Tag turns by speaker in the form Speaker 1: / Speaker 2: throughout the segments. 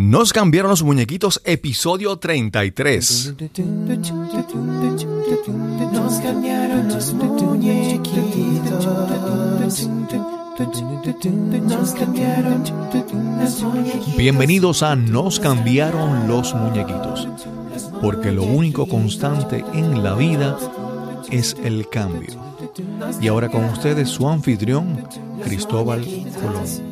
Speaker 1: Nos cambiaron los muñequitos, episodio 33.
Speaker 2: Nos cambiaron los muñequitos. Nos cambiaron los muñequitos.
Speaker 1: Bienvenidos a Nos cambiaron los muñequitos, porque lo único constante en la vida es el cambio. Y ahora con ustedes su anfitrión, Cristóbal Colón.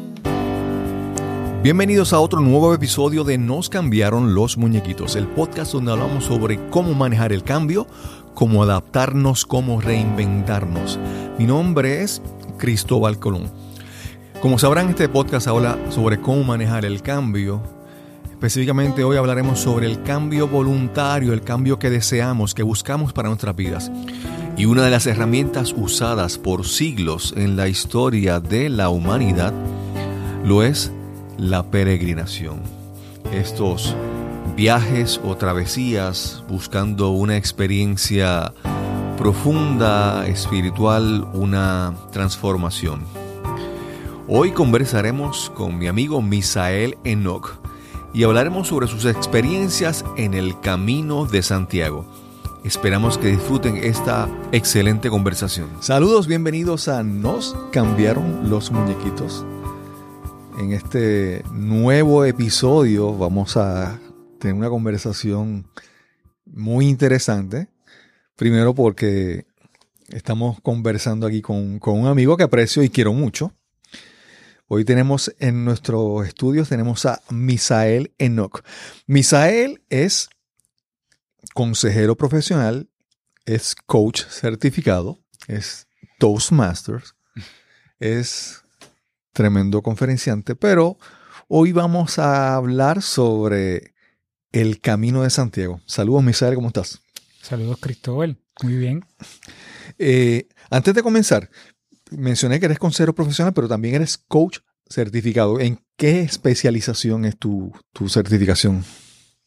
Speaker 1: Bienvenidos a otro nuevo episodio de Nos cambiaron los muñequitos, el podcast donde hablamos sobre cómo manejar el cambio, cómo adaptarnos, cómo reinventarnos. Mi nombre es Cristóbal Colón. Como sabrán, este podcast habla sobre cómo manejar el cambio. Específicamente hoy hablaremos sobre el cambio voluntario, el cambio que deseamos, que buscamos para nuestras vidas. Y una de las herramientas usadas por siglos en la historia de la humanidad lo es la peregrinación. Estos viajes o travesías buscando una experiencia profunda, espiritual, una transformación. Hoy conversaremos con mi amigo Misael Enoch y hablaremos sobre sus experiencias en el Camino de Santiago. Esperamos que disfruten esta excelente conversación. Saludos, bienvenidos a Nos cambiaron los muñequitos. En este nuevo episodio vamos a tener una conversación muy interesante. Primero porque estamos conversando aquí con, con un amigo que aprecio y quiero mucho. Hoy tenemos en nuestros estudios tenemos a Misael Enoch. Misael es consejero profesional, es coach certificado, es Toastmasters, es tremendo conferenciante, pero hoy vamos a hablar sobre el Camino de Santiago. Saludos, Misael, ¿cómo estás?
Speaker 3: Saludos, Cristóbal. Muy bien.
Speaker 1: Eh, antes de comenzar, mencioné que eres consejero profesional, pero también eres coach certificado. ¿En qué especialización es tu, tu certificación?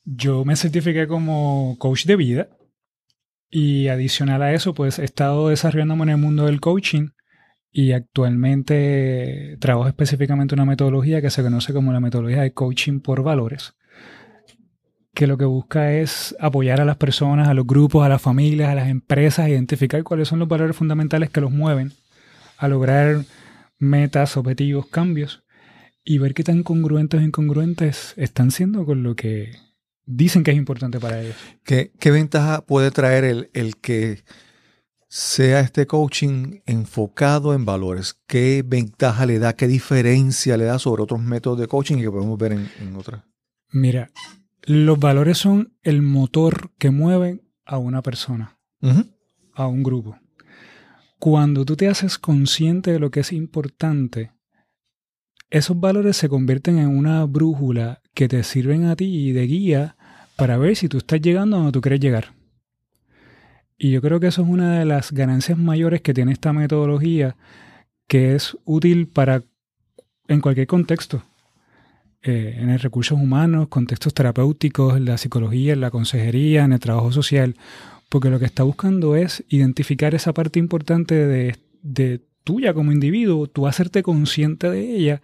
Speaker 3: Yo me certifiqué como coach de vida y adicional a eso, pues he estado desarrollándome en el mundo del coaching y actualmente trabajo específicamente una metodología que se conoce como la metodología de coaching por valores, que lo que busca es apoyar a las personas, a los grupos, a las familias, a las empresas, identificar cuáles son los valores fundamentales que los mueven a lograr metas, objetivos, cambios y ver qué tan congruentes o incongruentes están siendo con lo que dicen que es importante para ellos.
Speaker 1: ¿Qué, ventaja puede traer el que sea este coaching enfocado en valores? ¿Qué ventaja le da, qué diferencia le da sobre otros métodos de coaching que podemos ver en, en otras?
Speaker 3: Mira, los valores son el motor que mueve a una persona, a un grupo. Cuando tú te haces consciente de lo que es importante, esos valores se convierten en una brújula que te sirven a ti de guía para ver si tú estás llegando a donde tú quieres llegar. Y yo creo que eso es una de las ganancias mayores que tiene esta metodología, que es útil para en cualquier contexto. Eh, en el recursos humanos, contextos terapéuticos, en la psicología, en la consejería, en el trabajo social, porque lo que está buscando es identificar esa parte importante de, de tuya como individuo, tú hacerte consciente de ella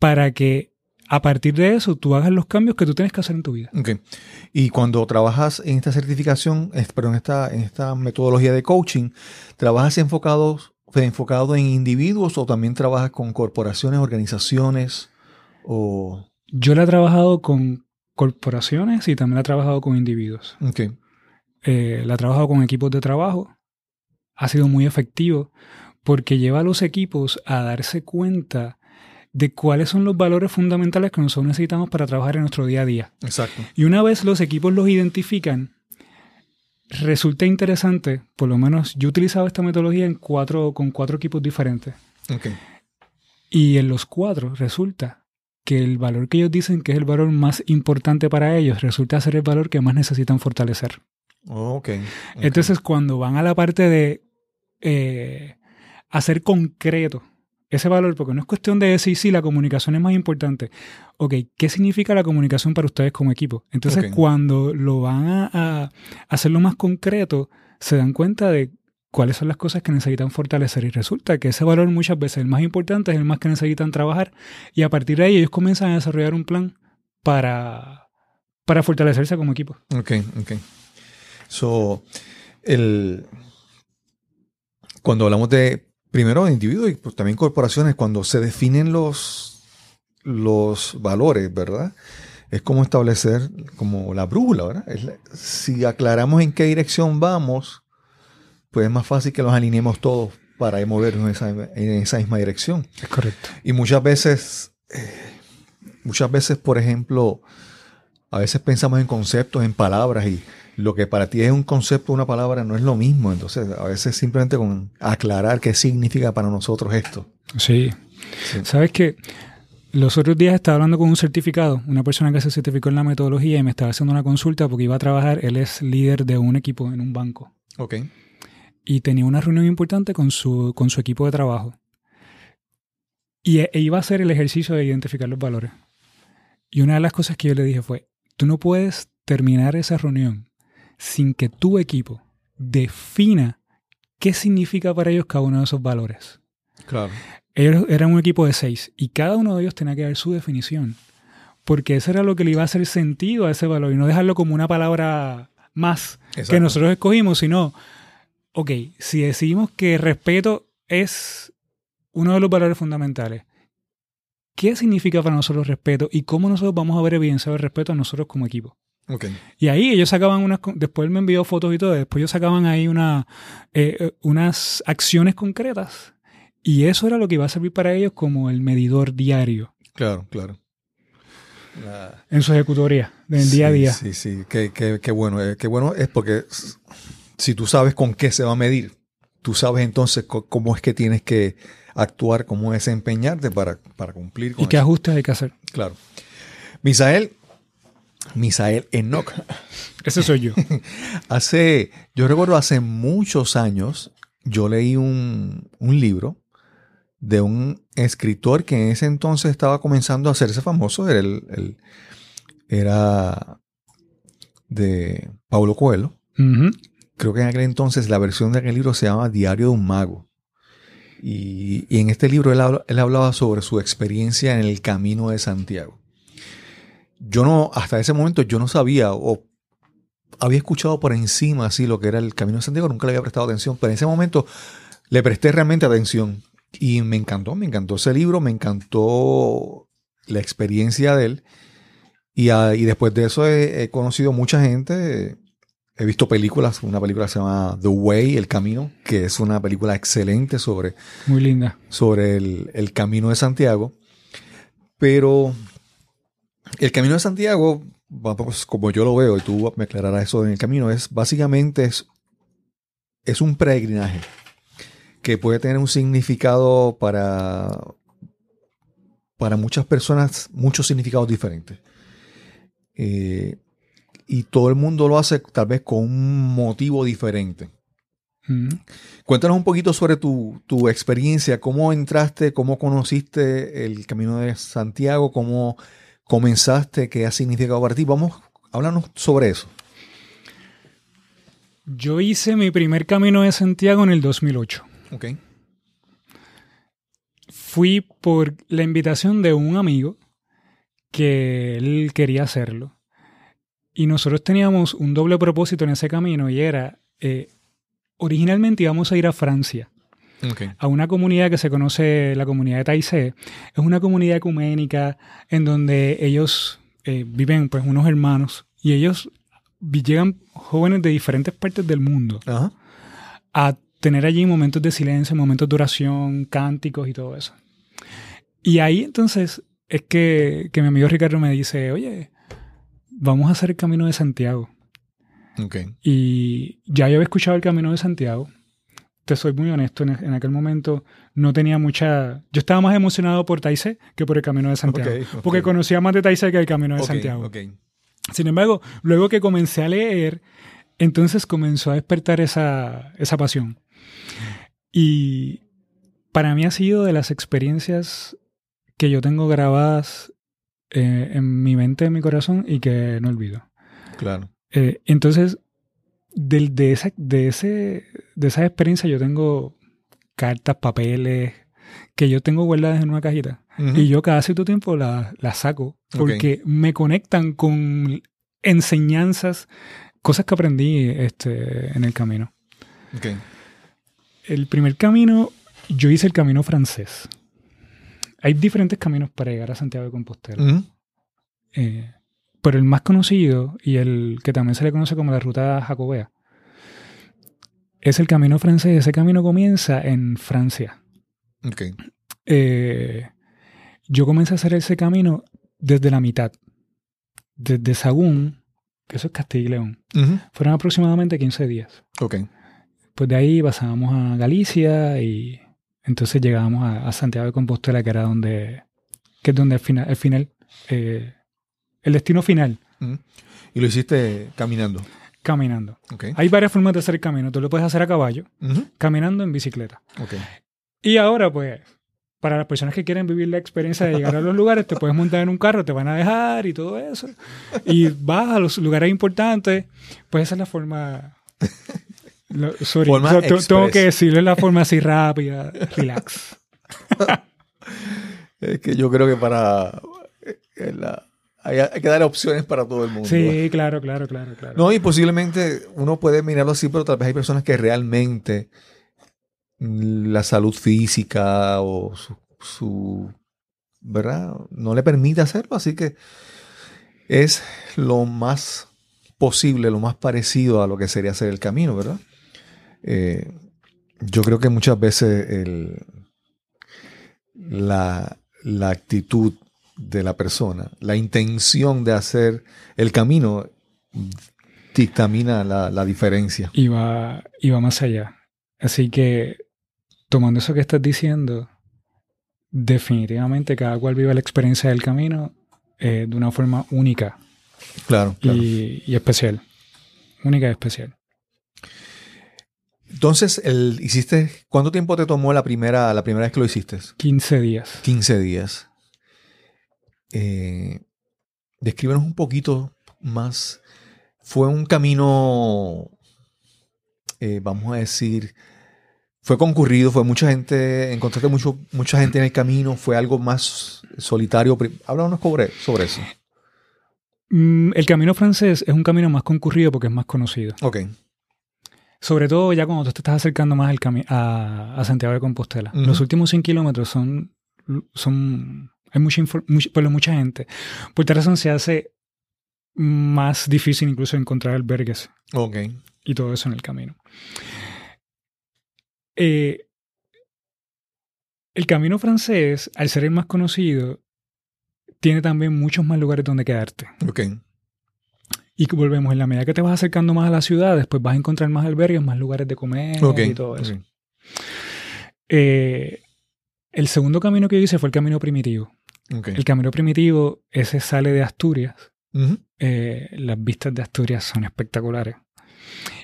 Speaker 3: para que a partir de eso tú hagas los cambios que tú tienes que hacer en tu vida.
Speaker 1: Ok. Y cuando trabajas en esta certificación, en esta, en esta metodología de coaching, ¿trabajas enfocado, enfocado en individuos o también trabajas con corporaciones, organizaciones? O,
Speaker 3: Yo la he trabajado con corporaciones y también la he trabajado con individuos.
Speaker 1: ok.
Speaker 3: Eh, la he trabajado con equipos de trabajo. Ha sido muy efectivo porque lleva a los equipos a darse cuenta de cuáles son los valores fundamentales que nosotros necesitamos para trabajar en nuestro día a día.
Speaker 1: Exacto.
Speaker 3: Y una vez los equipos los identifican, resulta interesante, por lo menos yo he utilizado esta metodología en cuatro, con cuatro equipos diferentes.
Speaker 1: Ok.
Speaker 3: Y en los cuatro resulta que el valor que ellos dicen que es el valor más importante para ellos resulta ser el valor que más necesitan fortalecer.
Speaker 1: Oh, ok. ok.
Speaker 3: Entonces, cuando van a la parte de eh, hacer concreto ese valor, porque no es cuestión de decir si la comunicación es más importante. Ok, ¿qué significa la comunicación para ustedes como equipo? Entonces, cuando lo van a, a hacerlo más concreto, se dan cuenta de cuáles son las cosas que necesitan fortalecer. Y resulta que ese valor muchas veces el más importante es el más que necesitan trabajar. Y a partir de ahí ellos comienzan a desarrollar un plan para, para fortalecerse como equipo.
Speaker 1: Ok, ok. So, el, cuando hablamos de, primero, individuos y pues, también corporaciones, cuando se definen los, los valores, ¿verdad? Es como establecer como la brújula, ¿verdad? La- si aclaramos en qué dirección vamos, pues es más fácil que los alineemos todos para movernos en esa, en esa misma dirección.
Speaker 3: Es correcto.
Speaker 1: Y muchas veces, eh, muchas veces, por ejemplo, a veces pensamos en conceptos, en palabras, y lo que para ti es un concepto, una palabra, no es lo mismo. Entonces, a veces simplemente con aclarar qué significa para nosotros esto.
Speaker 3: Sí.
Speaker 1: Sí.
Speaker 3: ¿Sabes que Los otros días estaba hablando con un certificado, una persona que se certificó en la metodología y me estaba haciendo una consulta porque iba a trabajar, él es líder de un equipo en un banco
Speaker 1: Ok.
Speaker 3: y tenía una reunión importante con su, con su equipo de trabajo. Y e- e iba a hacer el ejercicio de identificar los valores. Y una de las cosas que yo le dije fue, tú no puedes terminar esa reunión sin que tu equipo defina qué significa para ellos cada uno de esos valores.
Speaker 1: Claro.
Speaker 3: Ellos eran un equipo de seis y cada uno de ellos tenía que dar su definición. Porque eso era lo que le iba a hacer sentido a ese valor y no dejarlo como una palabra más que nosotros escogimos, sino, ok, si decidimos que respeto es uno de los valores fundamentales, ¿qué significa para nosotros respeto y cómo nosotros vamos a ver evidenciado el respeto a nosotros como equipo?
Speaker 1: Ok.
Speaker 3: Y ahí ellos sacaban unas, después él me envió fotos y todo, después ellos sacaban ahí una, eh, eh, unas acciones concretas. Y eso era lo que iba a servir para ellos como el medidor diario
Speaker 1: Claro, claro. La-
Speaker 3: en su ejecutoria, del día a día.
Speaker 1: Sí, sí, qué, qué- qué bueno. eh, Qué bueno es porque si tú sabes con qué se va a medir, tú sabes entonces cómo es que tienes que actuar, cómo desempeñarte para, para cumplir con
Speaker 3: Y qué
Speaker 1: eso.
Speaker 3: ajustes hay que hacer.
Speaker 1: Claro. Misael, Misael Enoch,
Speaker 3: Ese soy yo.
Speaker 1: hace, yo recuerdo hace muchos años, yo leí un, un libro de un escritor que en ese entonces estaba comenzando a hacerse famoso, era, el, el- era de Paulo Coelho. Creo que en aquel entonces la versión de aquel libro se llama Diario de un Mago. Y, en este libro él, él hablaba sobre su experiencia en el camino de Santiago. Yo no, hasta ese momento yo no sabía o había escuchado por encima así lo que era el camino de Santiago, nunca le había prestado atención, pero en ese momento le presté realmente atención y me encantó, me encantó ese libro, me encantó la experiencia de él. Y, ah, y después de eso he conocido mucha gente, he visto películas, una película que se llama The Way, El Camino, que es una película excelente sobre,
Speaker 3: Muy linda.
Speaker 1: sobre el, el camino de Santiago. Pero el camino de Santiago, vamos, como yo lo veo, y tú me aclararás eso en el camino, es básicamente es, es un peregrinaje que puede tener un significado para, para muchas personas, muchos significados diferentes. Eh, y todo el mundo lo hace tal vez con un motivo diferente.
Speaker 3: Ujú.
Speaker 1: Cuéntanos un poquito sobre tu, tu experiencia, cómo entraste, cómo conociste el Camino de Santiago, cómo comenzaste, qué ha significado para ti. Vamos, háblanos sobre eso.
Speaker 3: Yo hice mi primer camino de Santiago en el 2008.
Speaker 1: Ok.
Speaker 3: Fui por la invitación de un amigo que él quería hacerlo. Y nosotros teníamos un doble propósito en ese camino y era, eh, originalmente íbamos a ir a Francia, a una comunidad que se conoce, la comunidad de Taizé. Es una comunidad ecuménica en donde ellos eh, viven pues unos hermanos y ellos llegan jóvenes de diferentes partes del mundo a tener allí momentos de silencio, momentos de oración, cánticos y todo eso. Y ahí entonces es que, que mi amigo Ricardo me dice, oye, vamos a hacer el Camino de Santiago.
Speaker 1: Ok.
Speaker 3: Y ya yo había escuchado el Camino de Santiago. Te soy muy honesto, en, en aquel momento no tenía mucha... Yo estaba más emocionado por Taizé que por el Camino de Santiago.
Speaker 1: Ok, ok.
Speaker 3: Porque conocía más de Taizé que el Camino de Santiago. Sin embargo, luego que comencé a leer, entonces comenzó a despertar esa, esa pasión. Y para mí ha sido de las experiencias que yo tengo grabadas eh, en mi mente, en mi corazón y que no olvido.
Speaker 1: Claro.
Speaker 3: Eh, entonces, del- de, esa, de, ese, de esa experiencia yo tengo cartas, papeles, que yo tengo guardadas en una cajita.
Speaker 1: Ujú.
Speaker 3: Y yo cada cierto tiempo la, la saco porque me conectan con enseñanzas, cosas que aprendí este, en el camino.
Speaker 1: Ok.
Speaker 3: El primer camino, yo hice el camino francés. Hay diferentes caminos para llegar a Santiago de Compostela. Eh, pero el más conocido y el que también se le conoce como la ruta jacobea es el camino francés. Ese camino comienza en Francia.
Speaker 1: Ok.
Speaker 3: Eh, yo comencé a hacer ese camino desde la mitad. Desde Sagún, que eso es Castilla y León. Fueron aproximadamente 15 días.
Speaker 1: Ok.
Speaker 3: Pues de ahí pasábamos a Galicia y entonces llegábamos a, a Santiago de Compostela, que era donde, que es donde el final, el final, eh, el destino final.
Speaker 1: Y lo hiciste caminando.
Speaker 3: caminando.
Speaker 1: Ok.
Speaker 3: Hay varias formas de hacer el camino. Tú lo puedes hacer a caballo,
Speaker 1: Ujú.
Speaker 3: caminando en bicicleta.
Speaker 1: Ok.
Speaker 3: Y ahora, pues, para las personas que quieren vivir la experiencia de llegar a los lugares, te puedes montar en un carro, te van a dejar y todo eso. Y vas a los lugares importantes. Pues esa es la forma. Lo- sorry, tengo- que decirle la forma así rápida, relax.
Speaker 1: Es que yo creo que para... eh, la- hay, hay que dar opciones para todo el mundo.
Speaker 3: Sí, claro, claro, claro, claro.
Speaker 1: No, y posiblemente uno puede mirarlo así, pero tal vez hay personas que realmente la salud física o su, su- ¿verdad? No le permite hacerlo, así que es lo más posible, lo más parecido a lo que sería hacer el camino, ¿verdad? Eh, yo creo que muchas veces el- la, la actitud de la persona, la intención de hacer el camino dictamina la, la diferencia.
Speaker 3: Y va, y va más allá. Así que, tomando eso que estás diciendo, definitivamente cada cual vive la experiencia del camino eh, de una forma única
Speaker 1: Claro, claro.
Speaker 3: y, y especial. Única y especial.
Speaker 1: Entonces, el, hiciste, ¿cuánto tiempo te tomó la primera, la primera vez que lo hiciste?
Speaker 3: 15 días.
Speaker 1: 15 días. Eh, descríbenos un poquito más. Fue un camino, eh, vamos a decir, fue concurrido, fue mucha gente, encontraste mucho, mucha gente en el camino, fue algo más solitario. Háblanos sobre, sobre eso.
Speaker 3: Mm, el camino francés es un camino más concurrido porque es más conocido.
Speaker 1: Ok.
Speaker 3: Sobre todo ya cuando tú te estás acercando más al a, a Santiago de Compostela. Los últimos 100 kilómetros son, son hay mucha, mucha, gente. Por tal razón se hace más difícil incluso encontrar albergues
Speaker 1: Ok.
Speaker 3: y todo eso en el camino. Eh, el camino francés, al ser el más conocido, tiene también muchos más lugares donde quedarte.
Speaker 1: Ok.
Speaker 3: Y que volvemos, en la medida que te vas acercando más a las ciudades, pues vas a encontrar más albergues, más lugares de comer y todo eso. Eh, el segundo camino que yo hice fue el camino primitivo. El camino primitivo, ese sale de Asturias. Eh, las vistas de Asturias son espectaculares.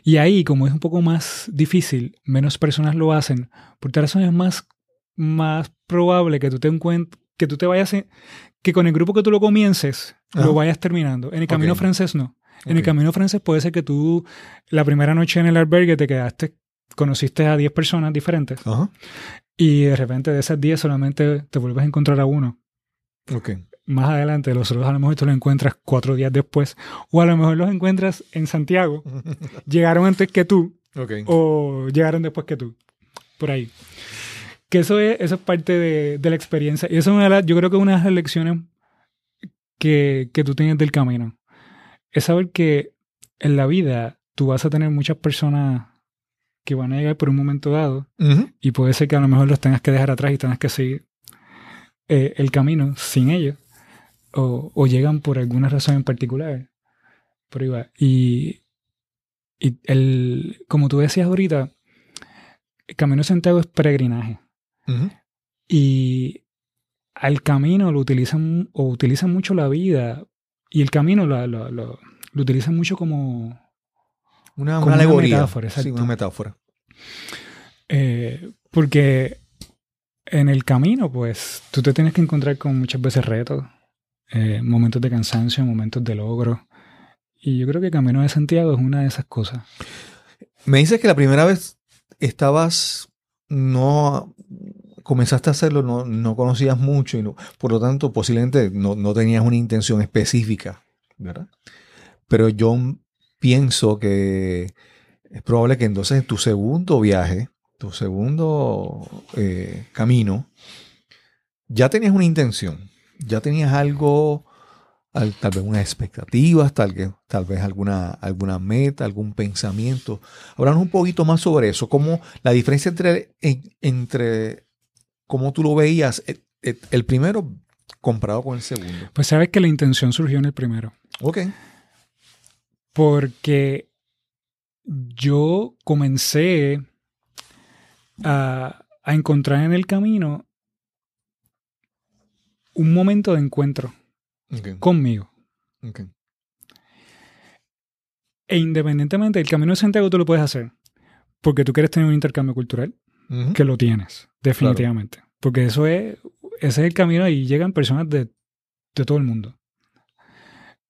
Speaker 3: Y ahí, como es un poco más difícil, menos personas lo hacen, por tal razón es más, más probable que tú te encuentres, que tú te vayas, en- que con el grupo que tú lo comiences, lo vayas terminando. En el camino francés no. En el camino francés puede ser que tú la primera noche en el albergue te quedaste, conociste a 10 personas diferentes
Speaker 1: Ajá.
Speaker 3: y de repente de esas 10 solamente te vuelves a encontrar a uno.
Speaker 1: Ok.
Speaker 3: Más adelante, los otros a lo mejor tú los encuentras cuatro días después o a lo mejor los encuentras en Santiago. Llegaron antes que tú
Speaker 1: Ok.
Speaker 3: o llegaron después que tú. Por ahí. Que eso es, eso es parte de, de la experiencia. Y eso es una de las- yo creo que una de las lecciones que, que tú tienes del camino. Es saber que en la vida tú vas a tener muchas personas que van a llegar por un momento dado y puede ser que a lo mejor los tengas que dejar atrás y tengas que seguir eh, el camino sin ellos o, o llegan por alguna razón en particular. Por ahí va. Y, y el, como tú decías ahorita, el Camino de Santiago es peregrinaje. Y al camino lo utilizan o utilizan mucho la vida y el camino lo, lo, lo- lo utilizan mucho como
Speaker 1: Una,
Speaker 3: Como
Speaker 1: una
Speaker 3: una
Speaker 1: alegoría.
Speaker 3: metáfora,
Speaker 1: sí, una metáfora.
Speaker 3: eh, porque en el camino pues tú te tienes que encontrar con muchas veces retos, eh, momentos de cansancio, momentos de logro. Y yo creo que el Camino de Santiago es una de esas cosas.
Speaker 1: Me dices que la primera vez estabas no comenzaste a hacerlo, no, no conocías mucho y por lo tanto posiblemente no, no tenías una intención específica, ¿verdad? Pero yo pienso que es probable que entonces en tu segundo viaje, tu segundo eh, camino, ya tenías una intención, ya tenías algo, al- tal vez unas expectativas, tal, que- tal vez alguna, alguna meta, algún pensamiento. Háblanos un poquito más sobre eso, cómo la diferencia entre, en- entre cómo tú lo veías, el, el- el primero comparado con el segundo.
Speaker 3: Pues sabes que la intención surgió en el primero.
Speaker 1: Ok.
Speaker 3: Porque yo comencé a, a encontrar en el camino un momento de encuentro conmigo.
Speaker 1: ok.
Speaker 3: E independientemente del camino de Santiago, tú lo puedes hacer. Porque tú quieres tener un intercambio cultural, Que lo tienes, definitivamente. Porque eso es, ese es el camino y llegan personas de, de todo el mundo.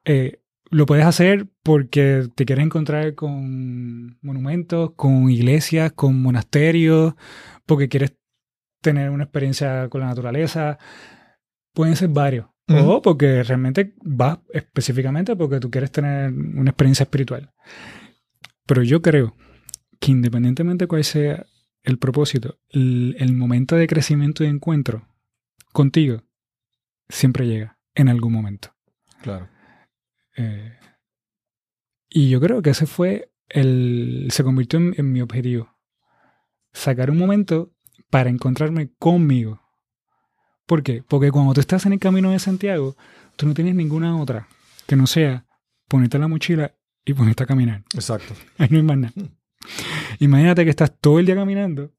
Speaker 3: Eh, lo puedes hacer porque te quieres encontrar con monumentos, con iglesias, con monasterios, porque quieres tener una experiencia con la naturaleza. Pueden ser varios. O porque realmente vas específicamente porque tú quieres tener una experiencia espiritual. Pero yo creo que independientemente de cuál sea el propósito, el, el momento de crecimiento y encuentro contigo siempre llega en algún momento.
Speaker 1: Claro.
Speaker 3: Eh, y yo creo que ese fue el. se convirtió en, en mi objetivo. Sacar un momento para encontrarme conmigo. ¿Por qué? Porque cuando tú estás en el camino de Santiago, tú no tienes ninguna otra que no sea ponerte la mochila y ponerte a caminar.
Speaker 1: Exacto.
Speaker 3: Ahí no hay más nada. Imagínate que estás todo el día caminando.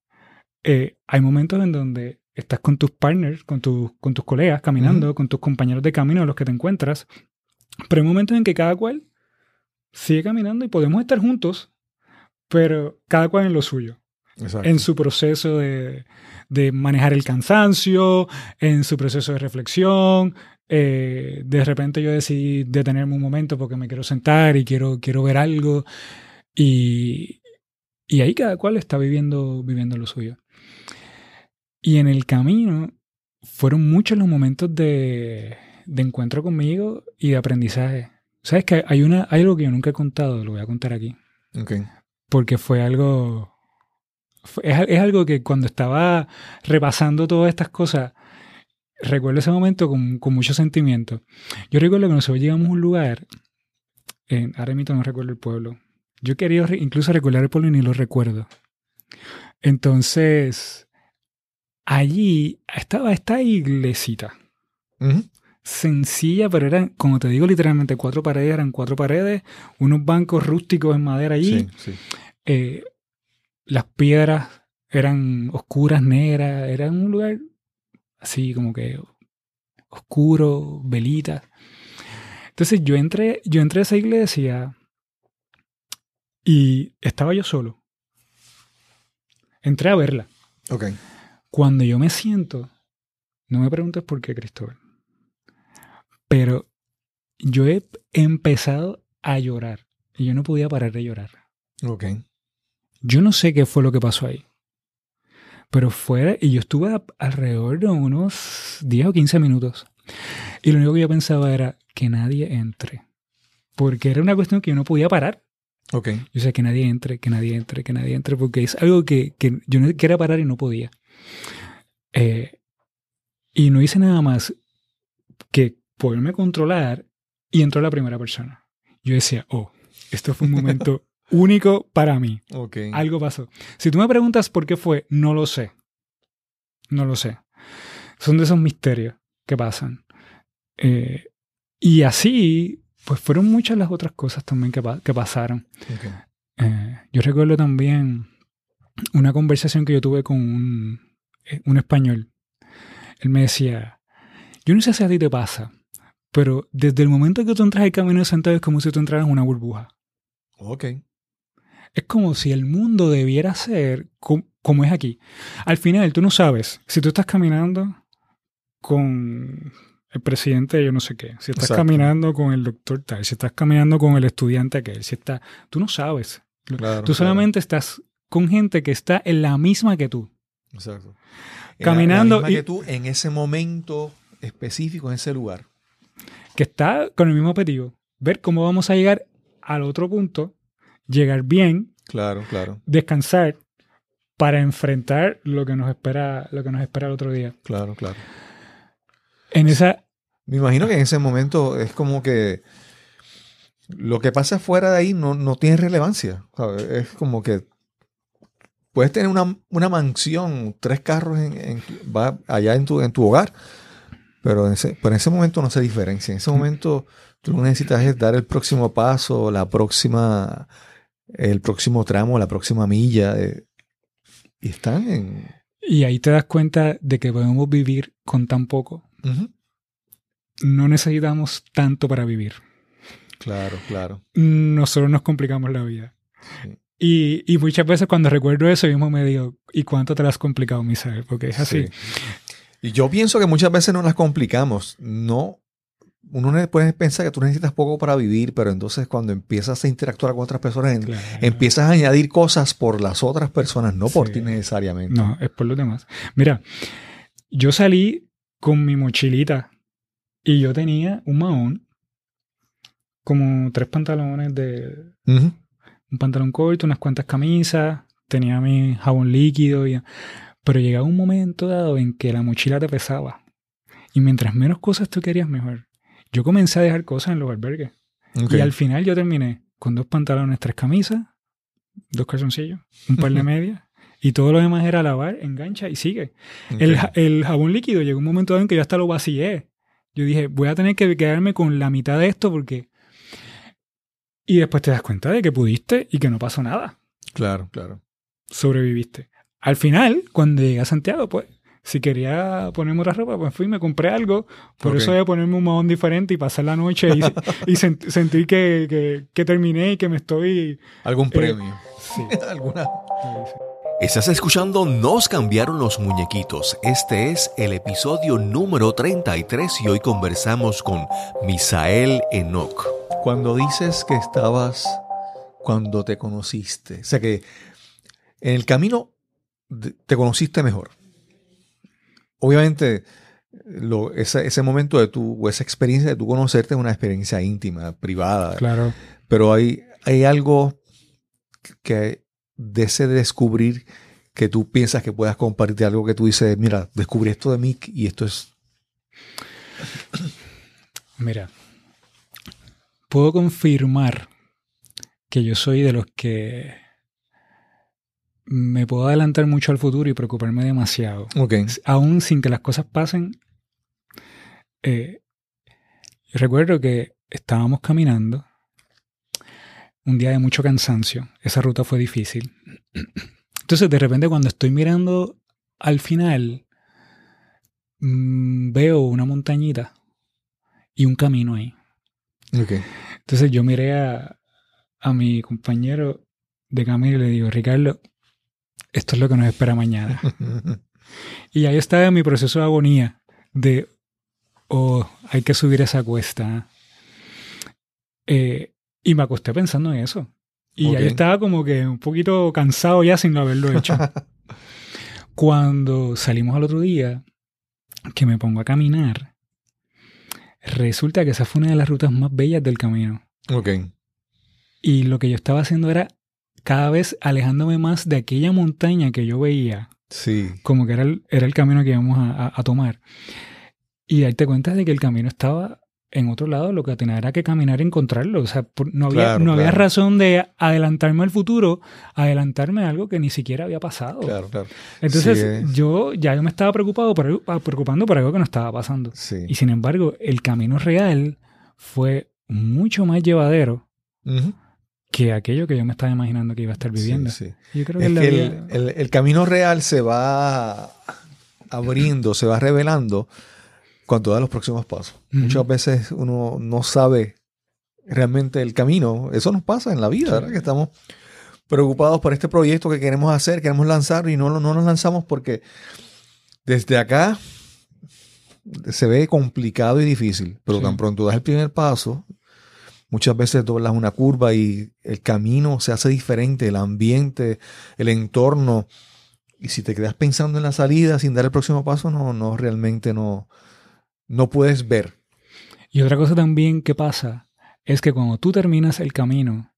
Speaker 3: Eh, hay momentos en donde estás con tus partners, con, tus con tus colegas caminando, con tus compañeros de camino, los que te encuentras. Pero hay momentos en que cada cual sigue caminando y podemos estar juntos, pero cada cual en lo suyo.
Speaker 1: Exacto.
Speaker 3: En su proceso de, de manejar el cansancio, en su proceso de reflexión. eh, de repente yo decidí detenerme un momento porque me quiero sentar y quiero, quiero ver algo. Y, y ahí cada cual está viviendo, viviendo lo suyo. Y en el camino fueron muchos los momentos de, de encuentro conmigo y de aprendizaje. ¿Sabes que hay, una, hay algo que yo nunca he contado? Lo voy a contar aquí.
Speaker 1: Ok.
Speaker 3: Porque fue algo... es, es algo que cuando estaba repasando todas estas cosas, recuerdo ese momento con, con mucho sentimiento. Yo recuerdo que nosotros llegamos a un lugar, en, ahora mismo no recuerdo el pueblo. Yo quería re- incluso recordar el pueblo y ni lo recuerdo. Entonces, allí estaba esta iglesita sencilla, pero eran, como te digo, literalmente cuatro paredes, eran cuatro paredes, unos bancos rústicos en madera allí.
Speaker 1: Sí, sí.
Speaker 3: Eh, las piedras eran oscuras, negras, era un lugar así como que oscuro, velitas. Entonces yo entré, yo entré a esa iglesia y estaba yo solo. Entré a verla.
Speaker 1: Ok.
Speaker 3: Cuando yo me siento, no me preguntes por qué, Cristóbal, pero yo he empezado a llorar y yo no podía parar de llorar.
Speaker 1: Ok.
Speaker 3: Yo no sé qué fue lo que pasó ahí. Pero fue, y yo estuve a- alrededor de unos 10 o 15 minutos. Y lo único que yo pensaba era que nadie entre. Porque era una cuestión que yo no podía parar.
Speaker 1: Ok.
Speaker 3: Yo decía que nadie entre, que nadie entre, que nadie entre, porque es algo que, que yo no quería parar y no podía. Eh, y no hice nada más que poderme controlar y entró la primera persona. Yo decía, oh, esto fue un momento único para mí.
Speaker 1: Ok.
Speaker 3: Algo pasó. Si tú me preguntas por qué fue, no lo sé. No lo sé. Son de esos misterios que pasan. Eh, y así, pues fueron muchas las otras cosas también que, pa- que pasaron. Eh, yo recuerdo también una conversación que yo tuve con un, eh, un español. Él me decía, yo no sé si a ti te pasa, pero desde el momento que tú entras al camino de Santiago es como si tú entraras en una burbuja.
Speaker 1: Ok.
Speaker 3: Es como si el mundo debiera ser co- como es aquí. Al final, tú no sabes si tú estás caminando con el presidente, yo no sé qué, si estás
Speaker 1: Exacto.
Speaker 3: caminando con el doctor tal, si estás caminando con el estudiante aquel, si está, tú no sabes.
Speaker 1: Claro,
Speaker 3: tú
Speaker 1: claro.
Speaker 3: solamente estás con gente que está en la misma que tú.
Speaker 1: Exacto.
Speaker 3: Caminando
Speaker 1: La misma
Speaker 3: y-
Speaker 1: que tú en ese momento específico, en ese lugar.
Speaker 3: que está con el mismo objetivo. Ver cómo vamos a llegar al otro punto, llegar bien,
Speaker 1: Claro, claro,
Speaker 3: descansar para enfrentar lo que nos espera, lo que nos espera el otro día.
Speaker 1: claro, claro.
Speaker 3: En esa,
Speaker 1: Me imagino que en ese momento es como que lo que pasa fuera de ahí no, no tiene relevancia. ¿sabes? Es como que puedes tener una, una mansión, tres carros en, en- va allá en tu, en tu hogar, pero en, ese, pero en ese momento no se diferencia. En ese momento tú necesitas es dar el próximo paso, la próxima, el próximo tramo, la próxima milla. eh, y están en...
Speaker 3: y ahí te das cuenta de que podemos vivir con tan poco.
Speaker 1: Ujú.
Speaker 3: No necesitamos tanto para vivir.
Speaker 1: Claro, claro.
Speaker 3: Nosotros nos complicamos la vida.
Speaker 1: Sí.
Speaker 3: Y, y muchas veces cuando recuerdo eso, yo mismo me digo, ¿y cuánto te lo has complicado, Misael? Porque es así.
Speaker 1: Sí. Y yo pienso que muchas veces no las complicamos. No, uno puede pensar que tú necesitas poco para vivir, pero entonces cuando empiezas a interactuar con otras personas,
Speaker 3: Claro.
Speaker 1: empiezas a añadir cosas por las otras personas, no por
Speaker 3: Sí.
Speaker 1: ti necesariamente.
Speaker 3: No, es por los demás. Mira, yo salí con mi mochilita y yo tenía un mahón, como tres pantalones de... Un pantalón corto, unas cuantas camisas, tenía mi jabón líquido, y, pero llegaba un momento dado en que la mochila te pesaba. Y mientras menos cosas tú querías, mejor. Yo comencé a dejar cosas en los albergues. Y al final yo terminé con dos pantalones, tres camisas, dos calzoncillos, un par de medias. Y todo lo demás era lavar, engancha y sigue.
Speaker 1: Ok.
Speaker 3: El, el jabón líquido llegó un momento en que yo hasta lo vacié. Yo dije, voy a tener que quedarme con la mitad de esto porque... Y después te das cuenta de que pudiste y que no pasó nada.
Speaker 1: Claro, claro.
Speaker 3: Sobreviviste. Al final, cuando llegué a Santiago, pues, si quería ponerme otra ropa, pues fui y me compré algo. Por
Speaker 1: Ok.
Speaker 3: eso voy a ponerme un mahón diferente y pasar la noche y, y sent- sentir que, que- que terminé y que me estoy...
Speaker 1: Algún premio.
Speaker 3: Sí.
Speaker 1: Alguna. Estás escuchando Nos cambiaron los muñequitos. Este es el episodio número 33 y hoy conversamos con Misael Enoch. Cuando dices que estabas cuando te conociste, o sea que en el camino te conociste mejor. Obviamente, lo- ese, ese momento de tu, o esa experiencia de tu conocerte es una experiencia íntima, privada.
Speaker 3: Claro.
Speaker 1: Pero hay, hay algo que de ese descubrir que tú piensas que puedas compartir algo que tú dices, mira, descubrí esto de mí y esto es...
Speaker 3: Mira, puedo confirmar que yo soy de los que me puedo adelantar mucho al futuro y preocuparme demasiado.
Speaker 1: Ok.
Speaker 3: Aún sin que las cosas pasen. eh, recuerdo que estábamos caminando un día de mucho cansancio. Esa ruta fue difícil. Entonces, de repente, cuando estoy mirando al final, mm, veo una montañita y un camino ahí.
Speaker 1: Ok.
Speaker 3: Entonces yo miré a, a mi compañero de camino y le digo, Ricardo, esto es lo que nos espera mañana. y yo estaba en mi proceso de agonía de, oh, hay que subir esa cuesta. Eh, y me acosté pensando en eso. Y ya
Speaker 1: Ok.
Speaker 3: yo estaba como que un poquito cansado ya sin haberlo hecho. Cuando salimos al otro día, que me pongo a caminar, resulta que esa fue una de las rutas más bellas del camino.
Speaker 1: ok.
Speaker 3: Y lo que yo estaba haciendo era cada vez alejándome más de aquella montaña que yo veía,
Speaker 1: Sí.
Speaker 3: como que era el, era el camino que íbamos a, a- a tomar. Y darte cuenta de que el camino estaba en otro lado, lo que tenía era que caminar y encontrarlo. O sea, por- no había,
Speaker 1: Claro,
Speaker 3: no había razón de adelantarme al futuro, adelantarme a algo que ni siquiera había pasado.
Speaker 1: Claro, claro.
Speaker 3: Entonces,
Speaker 1: Sí, es.
Speaker 3: yo ya yo me estaba preocupado por, algo- preocupando por algo que no estaba pasando.
Speaker 1: Sí.
Speaker 3: Y sin embargo, el camino real fue mucho más llevadero que aquello que yo me estaba imaginando que iba a estar viviendo.
Speaker 1: Sí, sí.
Speaker 3: Yo creo que,
Speaker 1: Es
Speaker 3: vida-
Speaker 1: el camino real se va abriendo, se va revelando cuando da los próximos pasos. Muchas veces uno no sabe realmente el camino. Eso nos pasa en la vida,
Speaker 3: Sí.
Speaker 1: ¿verdad? Que estamos preocupados por este proyecto que queremos hacer, queremos lanzar y no, no nos lanzamos porque desde acá se ve complicado y difícil, pero
Speaker 3: Sí.
Speaker 1: tan pronto das el primer paso, muchas veces doblas una curva y el camino se hace diferente, el ambiente, el entorno y si te quedas pensando en la salida sin dar el próximo paso, no, no realmente no, no puedes ver.
Speaker 3: Y otra cosa también que pasa es que cuando tú terminas el camino,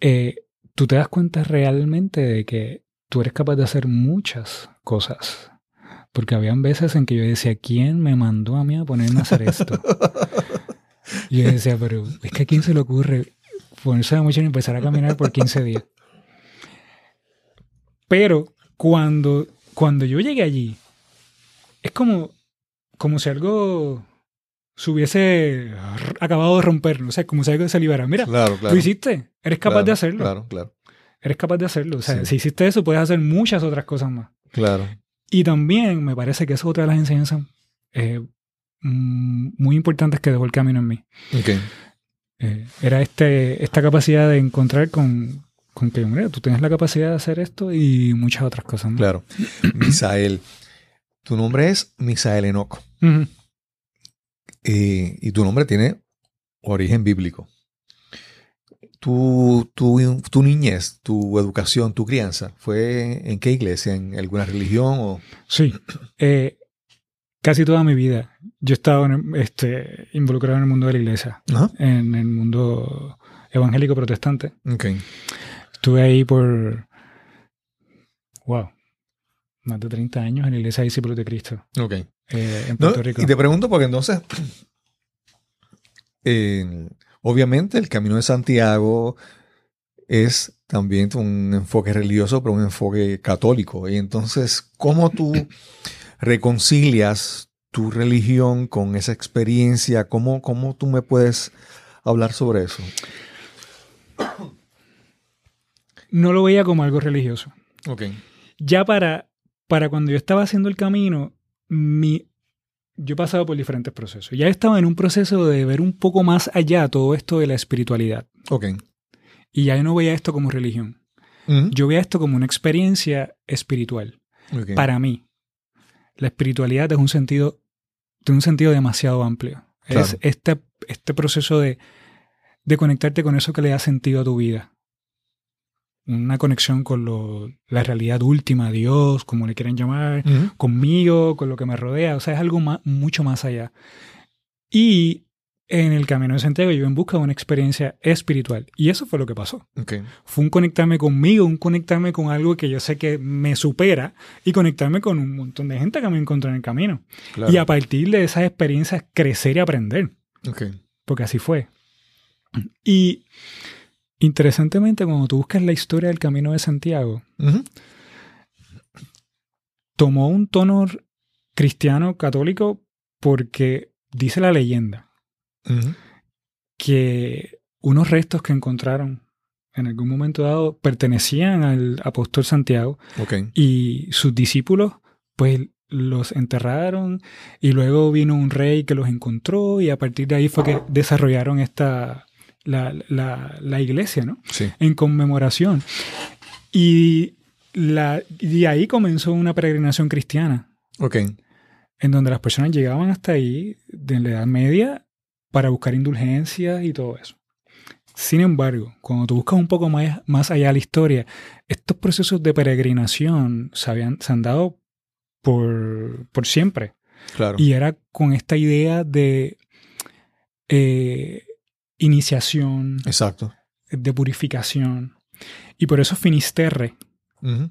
Speaker 3: eh, tú te das cuenta realmente de que tú eres capaz de hacer muchas cosas. Porque habían veces en que yo decía, ¿quién me mandó a mí a ponerme a hacer esto? y yo decía, pero es que a quién se le ocurre ponerse a mucho y empezar a caminar por 15 días. Pero cuando, cuando yo llegué allí, es como, como si algo se hubiese acabado de romper, o sea, como si algo se liberara. Mira,
Speaker 1: Claro, claro.
Speaker 3: lo hiciste, eres capaz
Speaker 1: Claro,
Speaker 3: de hacerlo.
Speaker 1: Claro, claro,
Speaker 3: Eres capaz de hacerlo. O sea,
Speaker 1: Sí.
Speaker 3: si hiciste eso, puedes hacer muchas otras cosas más.
Speaker 1: claro.
Speaker 3: Y también me parece que es otra de las enseñanzas eh, mm, muy importantes que dejó el camino en mí.
Speaker 1: Ok.
Speaker 3: Eh, era este, esta capacidad de encontrar con, con que, mira, tú tienes la capacidad de hacer esto y muchas otras cosas más.
Speaker 1: Claro. Misael. Tu nombre es Misael Eh, y tu nombre tiene origen bíblico. Tu, tu, tu niñez, tu educación, tu crianza, ¿fue en qué iglesia? ¿En alguna religión? O...
Speaker 3: Sí. Eh, casi toda mi vida yo he estado en- este, involucrado en el mundo de la iglesia, en el mundo evangélico protestante.
Speaker 1: Ok.
Speaker 3: Estuve ahí por, wow, más de 30 años en la iglesia de discípulos de Cristo
Speaker 1: Ok.
Speaker 3: Eh, en
Speaker 1: No,
Speaker 3: Puerto Rico.
Speaker 1: y te pregunto porque entonces, eh, obviamente el Camino de Santiago es también un enfoque religioso, pero un enfoque católico. Y entonces, ¿cómo tú reconcilias tu religión con esa experiencia? ¿Cómo, cómo tú me puedes hablar sobre eso?
Speaker 3: No lo veía como algo religioso.
Speaker 1: Ok.
Speaker 3: Ya para, para cuando yo estaba haciendo el camino, mi, yo he pasado por diferentes procesos. Ya estaba en un proceso de ver un poco más allá todo esto de la espiritualidad.
Speaker 1: Ok.
Speaker 3: Y ya yo no veía esto como religión. Yo veía esto como una experiencia espiritual. Para mí, la espiritualidad es un sentido, tiene un sentido demasiado amplio.
Speaker 1: Claro.
Speaker 3: Es este, este proceso de, de conectarte con eso que le da sentido a tu vida. Una conexión con lo- la realidad última, Dios, como le quieran llamar, conmigo, con lo que me rodea. O sea, es algo ma- mucho más allá. Y en el camino de Santiago yo iba en busca de una experiencia espiritual. Y eso fue lo que pasó
Speaker 1: Ok.
Speaker 3: fue un conectarme conmigo, un conectarme con algo que yo sé que me supera y conectarme con un montón de gente que me encontré en el camino.
Speaker 1: Claro.
Speaker 3: Y a partir de esas experiencias crecer y aprender,
Speaker 1: Ok.
Speaker 3: porque así fue. Y interesantemente, cuando tú buscas la historia del camino de Santiago, tomó un tono cristiano católico porque dice la leyenda que unos restos que encontraron en algún momento dado pertenecían al apóstol Santiago y sus discípulos pues los enterraron y luego vino un rey que los encontró y a partir de ahí fue que desarrollaron esta la, la- la iglesia, ¿no?
Speaker 1: Sí.
Speaker 3: En conmemoración. Y, la, y de ahí comenzó una peregrinación cristiana
Speaker 1: Ok.
Speaker 3: en donde las personas llegaban hasta ahí de la Edad Media para buscar indulgencias y todo eso. Sin embargo, cuando tú buscas un poco más, más allá de la historia, estos procesos de peregrinación se, habían, se han dado por, por siempre.
Speaker 1: Claro.
Speaker 3: Y era con esta idea de eh, iniciación,
Speaker 1: Exacto.
Speaker 3: de purificación. Y por eso Finisterre,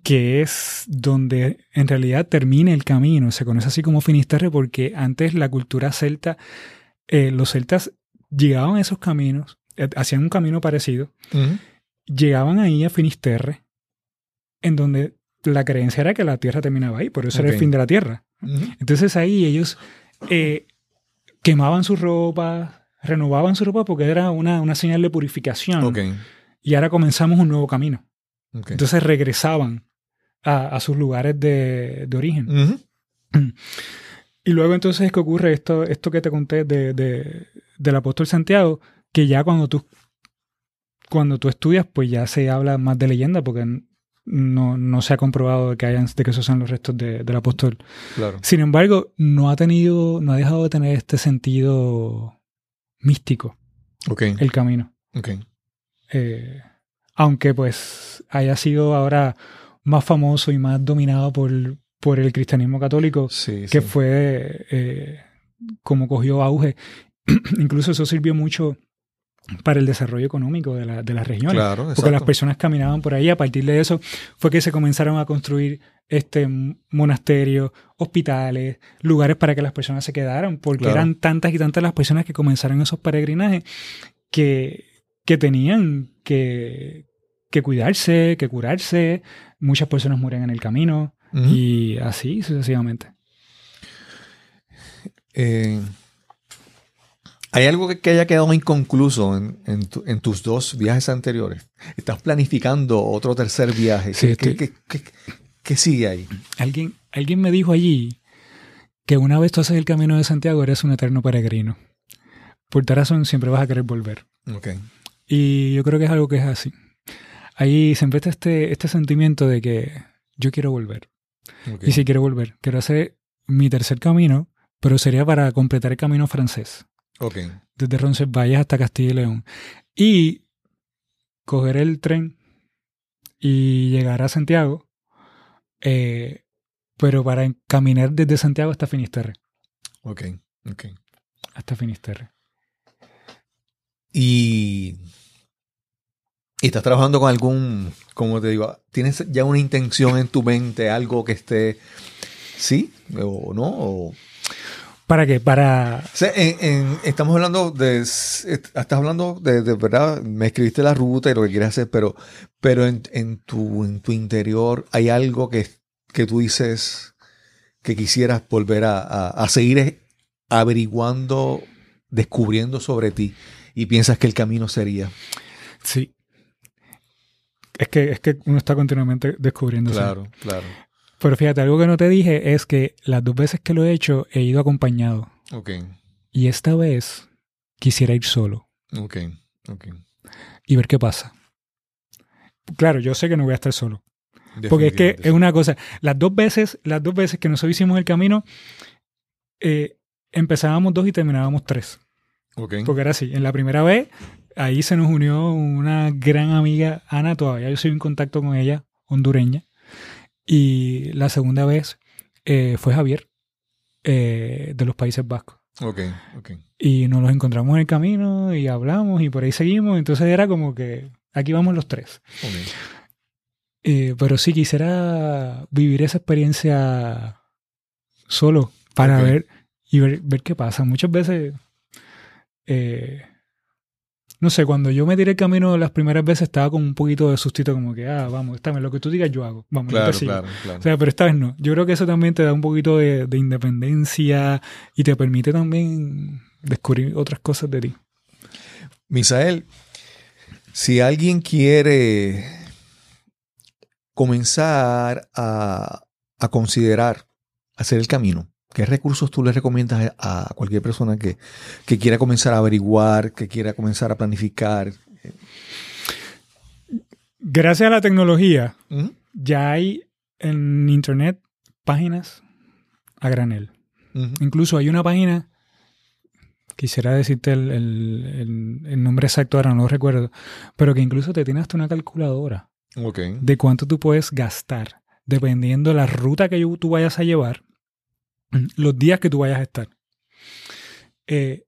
Speaker 3: que es donde en realidad termina el camino. Se conoce así como Finisterre porque antes la cultura celta, eh, los celtas llegaban a esos caminos, eh, hacían un camino parecido, llegaban ahí a Finisterre, en donde la creencia era que la tierra terminaba ahí, por eso era el fin de la tierra.
Speaker 1: Ujú.
Speaker 3: Entonces ahí ellos eh, quemaban su ropa, renovaban su ropa porque era una, una señal de purificación.
Speaker 1: Ok.
Speaker 3: Y ahora comenzamos un nuevo camino. Entonces regresaban a, a sus lugares de, de origen.
Speaker 1: Ujú.
Speaker 3: Y luego entonces es que ocurre esto, esto que te conté de, de- del apóstol Santiago, que ya cuando tú, cuando tú estudias, pues ya se habla más de leyenda, porque no, no se ha comprobado de que, hayan, de que esos sean los restos de- del apóstol.
Speaker 1: Claro.
Speaker 3: Sin embargo, no ha tenido, no ha dejado de tener este sentido místico,
Speaker 1: Ok.
Speaker 3: el camino.
Speaker 1: Ok.
Speaker 3: Eh, aunque pues haya sido ahora más famoso y más dominado por, por el cristianismo católico,
Speaker 1: Sí,
Speaker 3: que
Speaker 1: sí.
Speaker 3: fue eh, como cogió auge. Incluso eso sirvió mucho para el desarrollo económico de, la- de las regiones.
Speaker 1: Claro,
Speaker 3: Porque las personas caminaban por ahí. A partir de eso fue que se comenzaron a construir este monasterios, hospitales, lugares para que las personas se quedaran, porque
Speaker 1: Claro.
Speaker 3: eran tantas y tantas las personas que comenzaron esos peregrinajes que, que tenían que, que cuidarse, que curarse. Muchas personas mueren en el camino y así sucesivamente.
Speaker 1: Eh, ¿Hay algo que, que haya quedado inconcluso en, en tu- en tus dos viajes anteriores? ¿Estás planificando otro tercer viaje?
Speaker 3: Sí,
Speaker 1: ¿Qué,
Speaker 3: estoy-
Speaker 1: qué- qué- qué- qué sigue ahí?
Speaker 3: Alguien, alguien me dijo allí que una vez tú haces el camino de Santiago eres un eterno peregrino. Por tal razón siempre vas a querer volver.
Speaker 1: Ok.
Speaker 3: Y yo creo que es algo que es así. Ahí siempre está este, este sentimiento de que yo quiero volver. Y si quiero volver, quiero hacer mi tercer camino, pero sería para completar el camino francés.
Speaker 1: Ok.
Speaker 3: Desde Roncesvalles hasta Castilla y León. Y coger el tren y llegar a Santiago, eh, pero para caminar desde Santiago hasta Finisterre.
Speaker 1: Ok. ok.
Speaker 3: Hasta Finisterre.
Speaker 1: Y, y estás trabajando con algún, como te digo, ¿tienes ya una intención en tu mente, algo que esté, sí o no? O,
Speaker 3: ¿Para qué? Para...
Speaker 1: O sea, en- en- estamos hablando de, estás hablando de, de verdad, me escribiste la ruta y lo que quieres hacer, pero, pero en, en tu, en tu interior hay algo que, que tú dices que quisieras volver a, a- a seguir averiguando, descubriendo sobre ti y piensas que el camino sería.
Speaker 3: Sí. Es que, es que uno está continuamente descubriendo.
Speaker 1: Claro, claro.
Speaker 3: Pero fíjate, algo que no te dije es que las dos veces que lo he hecho he ido acompañado.
Speaker 1: Ok,
Speaker 3: Y esta vez quisiera ir solo
Speaker 1: ok, ok.
Speaker 3: y ver qué pasa. Claro, yo sé que no voy a estar solo. Porque es que es una cosa. Las dos veces, las dos veces que nosotros hicimos el camino, eh, empezábamos dos y terminábamos tres.
Speaker 1: Ok,
Speaker 3: Porque era así. En la primera vez, ahí se nos unió una gran amiga, Ana, todavía yo soy en contacto con ella, hondureña. Y la segunda vez eh, fue Javier, eh, de los Países Vascos.
Speaker 1: ok, ok.
Speaker 3: Y nos los encontramos en el camino y hablamos y por ahí seguimos. Entonces era como que aquí vamos los tres.
Speaker 1: ok.
Speaker 3: Eh, pero sí quisiera vivir esa experiencia solo para ver y ver, ver qué pasa. Muchas veces, eh, no sé, cuando yo me tiré el camino las primeras veces estaba con un poquito de sustito, como que, ah, vamos, esta vez lo que tú digas yo hago. Vamos, yo te
Speaker 1: Claro,
Speaker 3: sigo.
Speaker 1: claro, claro.
Speaker 3: O sea, pero esta vez no. Yo creo que eso también te da un poquito de, de independencia y te permite también descubrir otras cosas de ti.
Speaker 1: Misael, si alguien quiere comenzar a, a considerar hacer el camino, ¿qué recursos tú le recomiendas a, cualquier persona que, que quiera comenzar a averiguar, que quiera comenzar a planificar?
Speaker 3: Gracias a la tecnología,
Speaker 1: ¿Mm?
Speaker 3: ya hay en internet páginas a granel. Incluso hay una página, quisiera decirte el, el- el- el nombre exacto ahora, no lo recuerdo, pero que incluso te tiene hasta una calculadora de cuánto tú puedes gastar, dependiendo la ruta que tú vayas a llevar, los días que tú vayas a estar. Eh,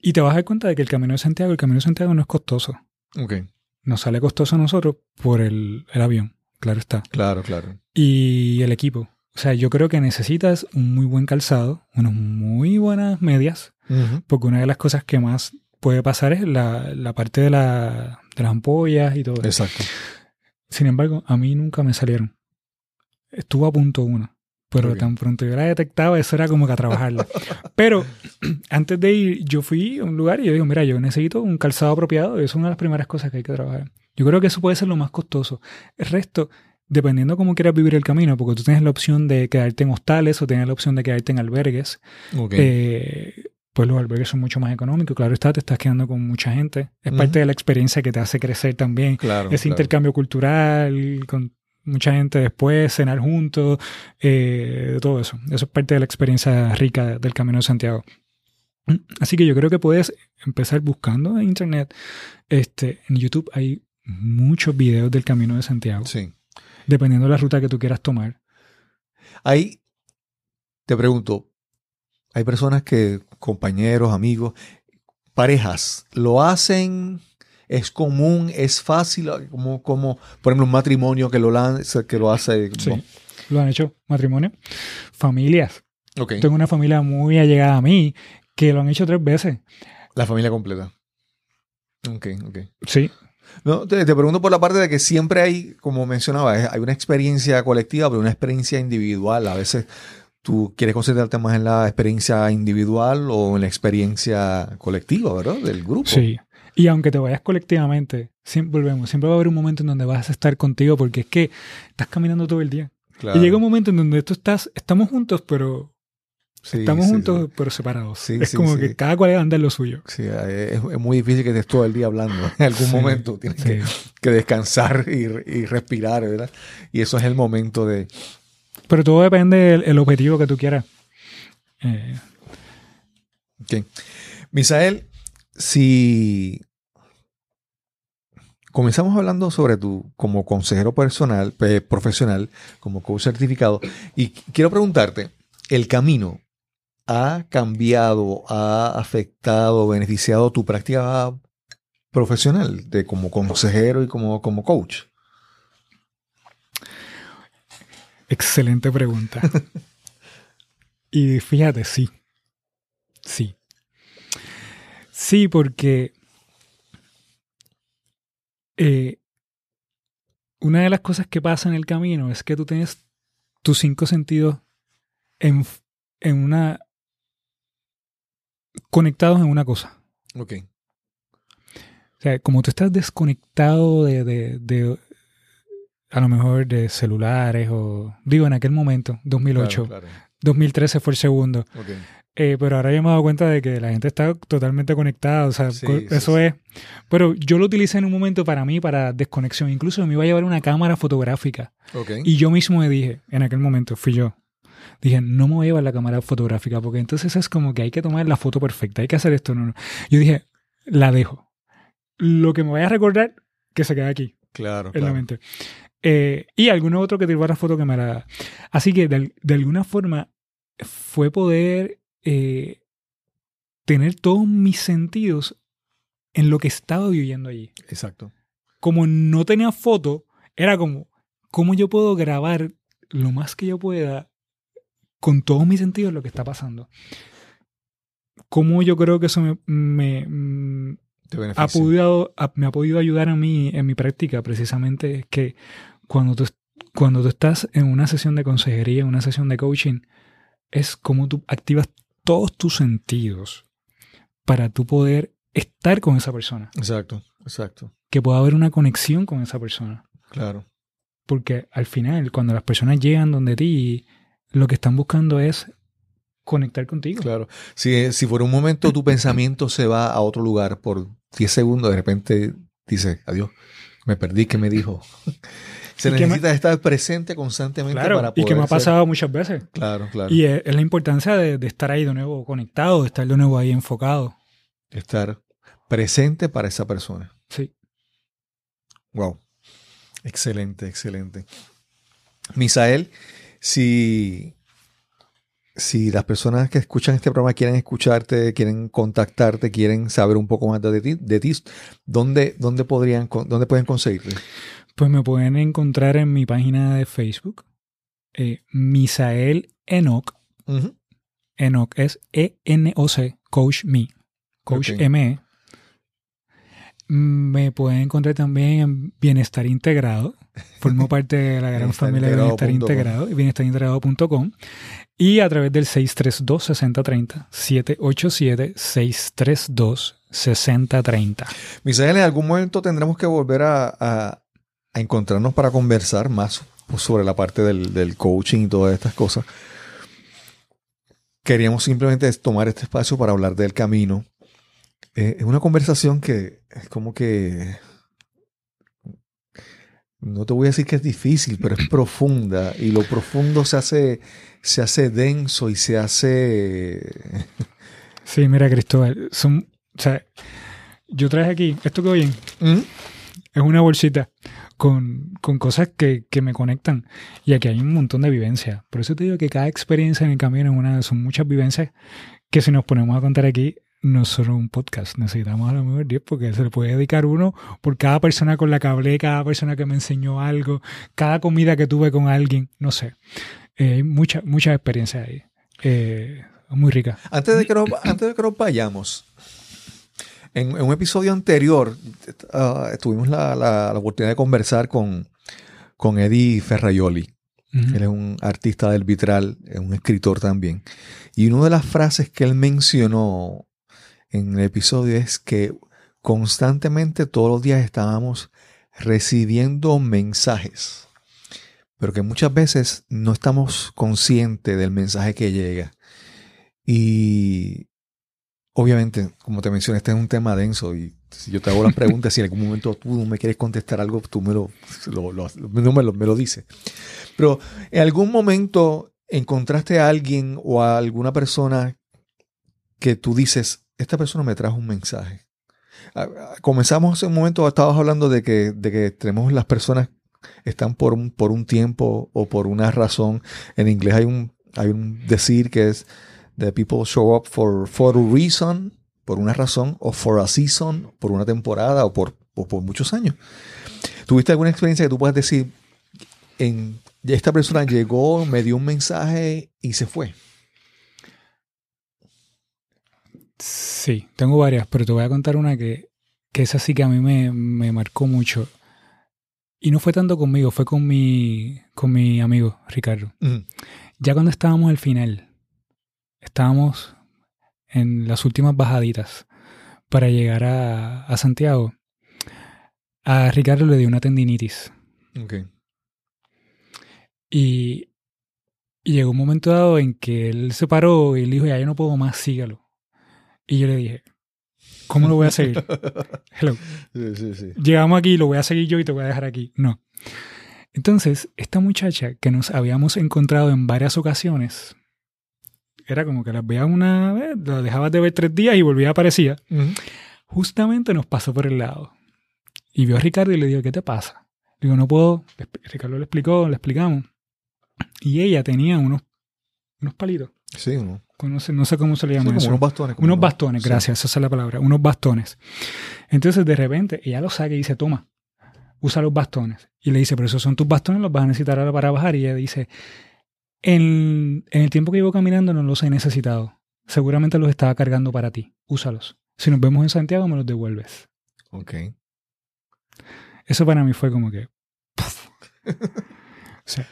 Speaker 3: y te vas a dar cuenta de que el Camino de Santiago, el Camino de Santiago no es costoso.
Speaker 1: Ok.
Speaker 3: Nos sale costoso a nosotros por el, el avión, claro está.
Speaker 1: Claro, claro.
Speaker 3: Y el equipo. O sea, yo creo que necesitas un muy buen calzado, unas muy buenas medias,
Speaker 1: Ujú.
Speaker 3: porque una de las cosas que más puede pasar es la, la parte de, la, de las ampollas y todo eso.
Speaker 1: Exacto.
Speaker 3: Sin embargo, a mí nunca me salieron. Estuvo a punto una. Pero tan pronto yo la detectaba, eso era como que a trabajarla. pero antes de ir, yo fui a un lugar y yo digo, mira, yo necesito un calzado apropiado. Eso es una de las primeras cosas que hay que trabajar. Yo creo que eso puede ser lo más costoso. El resto, dependiendo cómo quieras vivir el camino, porque tú tienes la opción de quedarte en hostales o tienes la opción de quedarte en albergues, eh, pues los albergues son mucho más económicos. Claro está, te estás quedando con mucha gente. Es parte de la experiencia que te hace crecer también
Speaker 1: claro.
Speaker 3: ese
Speaker 1: claro.
Speaker 3: intercambio cultural con mucha gente después, cenar juntos, eh, todo eso. Eso es parte de la experiencia rica del Camino de Santiago. Así que yo creo que puedes empezar buscando en internet. Este, en YouTube hay muchos videos del Camino de Santiago.
Speaker 1: Sí.
Speaker 3: dependiendo de la ruta que tú quieras tomar.
Speaker 1: Ahí te pregunto, hay personas que, compañeros, amigos, parejas, lo hacen, es común, es fácil, como, como por ejemplo, un matrimonio que lo, lanza, que lo hace.
Speaker 3: Sí, lo han hecho matrimonio. Familias. Tengo una familia muy allegada a mí que lo han hecho tres veces.
Speaker 1: La familia completa. Ok, ok.
Speaker 3: Sí,
Speaker 1: No, te, te pregunto por la parte de que siempre hay, como mencionaba, hay una experiencia colectiva, pero una experiencia individual. A veces tú quieres concentrarte más en la experiencia individual o en la experiencia colectiva, ¿verdad? Del grupo.
Speaker 3: sí. Y aunque te vayas colectivamente, siempre volvemos, siempre va a haber un momento en donde vas a estar contigo porque es que estás caminando todo el día.
Speaker 1: Claro.
Speaker 3: Y llega un momento en donde tú estás, estamos juntos, pero
Speaker 1: Sí,
Speaker 3: estamos
Speaker 1: sí,
Speaker 3: juntos,
Speaker 1: sí.
Speaker 3: pero separados. Es como que cada cual anda en lo suyo.
Speaker 1: Sí, es, es muy difícil que estés todo el día hablando. En algún momento tienes que, descansar y, y respirar, ¿verdad? Y eso es el momento de...
Speaker 3: Pero todo depende del el objetivo que tú quieras. Eh,
Speaker 1: Ok. Misael, si comenzamos hablando sobre tu como consejero personal, eh, profesional, como coach certificado, y quiero preguntarte, ¿el camino ha cambiado, ha afectado, beneficiado tu práctica profesional de como consejero y como, como coach?
Speaker 3: excelente pregunta. y fíjate, sí. Sí. Sí, porque eh, una de las cosas que pasa en el camino es que tú tienes tus cinco sentidos en, en una conectados en una cosa.
Speaker 1: Ok.
Speaker 3: O sea, como tú estás desconectado de, de, de, a lo mejor de celulares o, digo, en aquel momento, 2008,
Speaker 1: Claro, claro.
Speaker 3: 2013 fue el segundo.
Speaker 1: Ok.
Speaker 3: Eh, pero ahora yo me he dado cuenta de que la gente está totalmente conectada. O sea,
Speaker 1: Sí,
Speaker 3: eso
Speaker 1: sí.
Speaker 3: es. Pero yo lo utilicé en un momento para mí, para desconexión. Incluso me iba a llevar una cámara fotográfica.
Speaker 1: Ok.
Speaker 3: Y yo mismo me dije, en aquel momento, fui yo. Dije, no me voy a llevar la cámara fotográfica porque entonces es como que hay que tomar la foto perfecta, hay que hacer esto. No, no. Yo dije, la dejo. Lo que me vaya a recordar, que se quede aquí
Speaker 1: Claro,
Speaker 3: en la
Speaker 1: claro.
Speaker 3: mente. Eh, y alguno otro que te la foto que me la... Así que de, de alguna forma fue poder eh, tener todos mis sentidos en lo que estaba viviendo allí.
Speaker 1: Exacto.
Speaker 3: Como no tenía foto, era como, ¿cómo yo puedo grabar lo más que yo pueda con todos mis sentidos lo que está pasando? ¿Cómo yo creo que eso me, me, mm, ha podido, me ha podido ayudar a mí en mi práctica precisamente es que cuando tú, cuando tú estás en una sesión de consejería, en una sesión de coaching, es como tú activas todos tus sentidos para tú poder estar con esa persona,
Speaker 1: Exacto, exacto.
Speaker 3: que pueda haber una conexión con esa persona.
Speaker 1: Claro.
Speaker 3: Porque al final, cuando las personas llegan donde ti, lo que están buscando es conectar contigo.
Speaker 1: Claro. Si, si por un momento tu pensamiento se va a otro lugar por 10 segundos, de repente dices, adiós, me perdí, ¿qué me dijo? Se
Speaker 3: Y me-
Speaker 1: necesita estar presente constantemente
Speaker 3: Claro,
Speaker 1: para
Speaker 3: y
Speaker 1: poder
Speaker 3: que me ha
Speaker 1: ser-
Speaker 3: pasado muchas veces.
Speaker 1: Claro, claro.
Speaker 3: Y es, es la importancia de, de estar ahí de nuevo conectado, de estar de nuevo ahí enfocado.
Speaker 1: Estar presente para esa persona.
Speaker 3: Sí.
Speaker 1: Wow. Excelente, excelente. Misael, si, si las personas que escuchan este programa quieren escucharte, quieren contactarte, quieren saber un poco más de ti, de ti ¿dónde, dónde, podrían, dónde pueden conseguirte?
Speaker 3: Pues me pueden encontrar en mi página de Facebook, eh, Misael Enoch.
Speaker 1: Ujú.
Speaker 3: Enoch es E-N-O-C, Coach Me. Coach
Speaker 1: Ok.
Speaker 3: M. Me pueden encontrar también en Bienestar Integrado. Formo parte de la gran familia de Bienestar. Integrado, bienestarintegrado.com. Y a través del 632-6030, 787-632-6030.
Speaker 1: Misael, en algún momento tendremos que volver a, a- a encontrarnos para conversar más sobre la parte del, del coaching y todas estas cosas. Queríamos simplemente tomar este espacio para hablar del camino. Eh, es una conversación que es como que... No te voy a decir que es difícil, pero es profunda. Y lo profundo se hace, se hace denso y se hace...
Speaker 3: Sí, mira, Cristóbal, son, o sea, yo traje aquí, esto que oyen,
Speaker 1: ¿Mm?
Speaker 3: es una bolsita con, con cosas que, que, me conectan. Y aquí hay un montón de vivencias. Por eso te digo que cada experiencia en el camino es una, son muchas vivencias que si nos ponemos a contar aquí, no solo un podcast, necesitamos a lo mejor 10 porque se le puede dedicar uno por cada persona con la que hablé, cada persona que me enseñó algo, cada comida que tuve con alguien, no sé. Eh, hay muchas muchas experiencias ahí. Eh, muy rica.
Speaker 1: Antes de que nos, antes de que nos vayamos, en, en un episodio anterior uh, tuvimos la, la, la, oportunidad de conversar con, con Eddie Ferraioli. Uh -huh. Él es un artista del vitral, es un escritor también. Y una de las frases que él mencionó en el episodio es que constantemente todos los días estábamos recibiendo mensajes, pero que muchas veces no estamos conscientes del mensaje que llega. Y obviamente, como te mencioné, este es un tema denso y si yo te hago las preguntas, si en algún momento tú no me quieres contestar algo, tú me lo, lo, lo, no me, lo, me lo dices. Pero en algún momento encontraste a alguien o a alguna persona que tú dices, esta persona me trajo un mensaje. Comenzamos hace un momento, estabas hablando de que, de que tenemos las personas están por un, por un tiempo o por una razón. En inglés hay un, hay un decir que es the people show up for, for a reason, por una razón, o for a season, por una temporada o por, o por muchos años. ¿Tuviste alguna experiencia que tú puedas decir, en, esta persona llegó, me dio un mensaje y se fue?
Speaker 3: Sí, tengo varias, pero te voy a contar una que, que es así que a mí me, me, marcó mucho. Y no fue tanto conmigo, fue con mi, con mi amigo Ricardo. Mm. Ya cuando estábamos al final, estábamos en las últimas bajaditas para llegar a, a Santiago. A Ricardo le dio una tendinitis.
Speaker 1: Okay.
Speaker 3: Y, y llegó un momento dado en que él se paró y le dijo, ya yo no puedo más, sígalo. Y yo le dije, ¿cómo lo voy a seguir? Hello.
Speaker 1: Sí, sí, sí.
Speaker 3: Llegamos aquí, lo voy a seguir yo y te voy a dejar aquí. No. Entonces, esta muchacha que nos habíamos encontrado en varias ocasiones, era como que las veía una vez, la dejabas de ver tres días y volvía a aparecía. Uh -huh. Justamente nos pasó por el lado. Y vio a Ricardo y le dijo, ¿qué te pasa? Le digo, no puedo. Ricardo le explicó, le explicamos. Y ella tenía unos, unos palitos.
Speaker 1: Sí, ¿no?
Speaker 3: No sé, no sé cómo se le llama
Speaker 1: sí,
Speaker 3: eso.
Speaker 1: Como unos bastones. Como
Speaker 3: unos bastones, sí. gracias, esa es la palabra. Unos bastones. Entonces, de repente, ella lo saca y dice, toma, usa los bastones. Y le dice, pero esos son tus bastones, los vas a necesitar ahora para bajar. Y ella dice, en, en el tiempo que llevo caminando no los he necesitado. Seguramente los estaba cargando para ti. Úsalos. Si nos vemos en Santiago, me los devuelves.
Speaker 1: Ok.
Speaker 3: Eso para mí fue como que... o sea,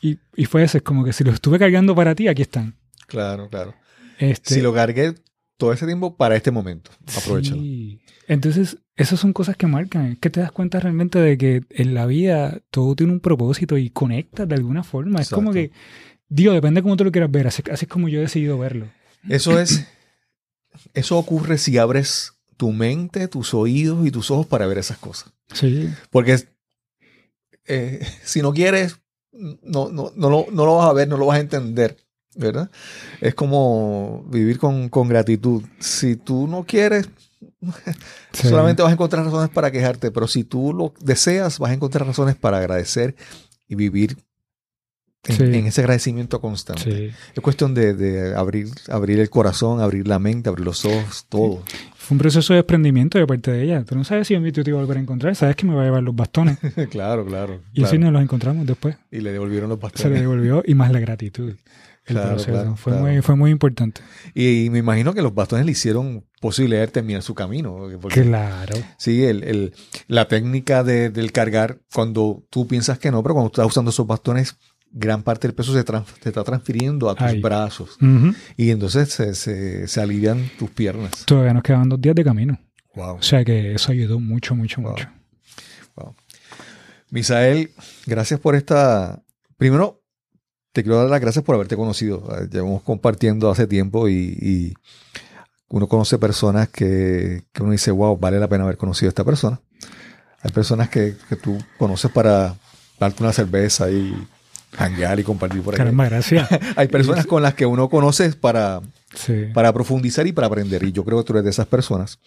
Speaker 3: y, y fue ese, es como que si los estuve cargando para ti, aquí están.
Speaker 1: Claro, claro. Este, si lo cargué todo ese tiempo para este momento, aprovechalo.
Speaker 3: Sí. Entonces, esas son cosas que marcan. Es que te das cuenta realmente de que en la vida todo tiene un propósito y conectas de alguna forma. Exacto. Es como que, digo, depende de cómo tú lo quieras ver. Así, así es como yo he decidido verlo.
Speaker 1: Eso es, eso ocurre si abres tu mente, tus oídos y tus ojos para ver esas cosas.
Speaker 3: Sí.
Speaker 1: Porque eh, si no quieres, no, no, no, lo, no lo vas a ver, no lo vas a entender. ¿verdad? Es como vivir con, con gratitud. Si tú no quieres, sí. solamente vas a encontrar razones para quejarte, pero si tú lo deseas, vas a encontrar razones para agradecer y vivir en, sí. en ese agradecimiento constante. Sí. Es cuestión de, de, abrir, abrir el corazón, abrir la mente, abrir los ojos, todo.
Speaker 3: Fue un proceso de desprendimiento de parte de ella. Tú no sabes si tú te iba a volver a encontrar, sabes que me va a llevar los bastones.
Speaker 1: claro, claro.
Speaker 3: Y
Speaker 1: claro.
Speaker 3: así nos los encontramos después.
Speaker 1: Y le devolvieron los bastones.
Speaker 3: Se le devolvió y más la gratitud. El claro, proceso. Claro, fue. Muy, fue muy importante.
Speaker 1: Y, y, me imagino que los bastones le hicieron posible terminar su camino.
Speaker 3: Porque, claro.
Speaker 1: Sí, el, el, la técnica de, del cargar, cuando tú piensas que no, pero cuando estás usando esos bastones, gran parte del peso se, se está transfiriendo a tus Ay. brazos. Uh -huh. Y entonces se, se, se, alivian tus piernas.
Speaker 3: Todavía nos quedan dos días de camino.
Speaker 1: Wow.
Speaker 3: O sea que eso ayudó mucho, mucho,
Speaker 1: wow.
Speaker 3: mucho.
Speaker 1: Wow. Misael, gracias por esta. Primero, te quiero dar las gracias por haberte conocido. Llevamos compartiendo hace tiempo y, y uno conoce personas que, que, uno dice, wow, vale la pena haber conocido a esta persona. Hay personas que, que tú conoces para darte una cerveza y hanguear y compartir por ahí.
Speaker 3: Caramba, gracias.
Speaker 1: Hay personas con las que uno conoce para, sí. para profundizar y para aprender. Y yo creo que tú eres de esas personas.